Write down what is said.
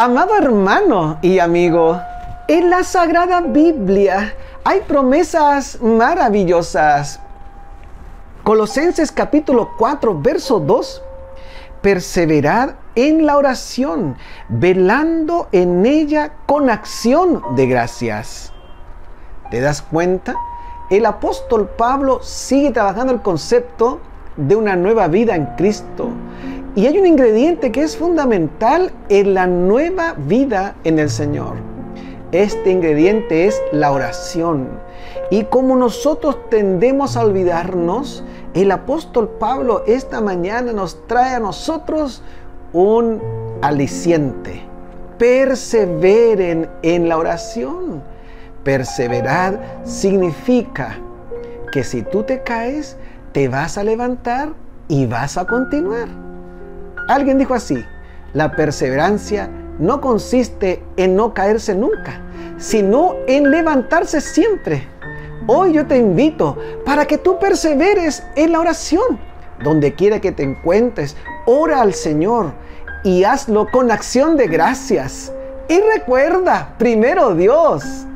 Amado hermano y amigo, en la Sagrada Biblia hay promesas maravillosas. Colosenses capítulo 4, verso 2. Perseverad en la oración, velando en ella con acción de gracias. ¿Te das cuenta? El apóstol Pablo sigue trabajando el concepto de una nueva vida en Cristo. Y hay un ingrediente que es fundamental en la nueva vida en el Señor. Este ingrediente es la oración. Y como nosotros tendemos a olvidarnos, el apóstol Pablo esta mañana nos trae a nosotros un aliciente. Perseveren en la oración. Perseverar significa que si tú te caes, te vas a levantar y vas a continuar. Alguien dijo así, la perseverancia no consiste en no caerse nunca, sino en levantarse siempre. Hoy yo te invito para que tú perseveres en la oración. Donde quiera que te encuentres, ora al Señor y hazlo con acción de gracias. Y recuerda, primero Dios,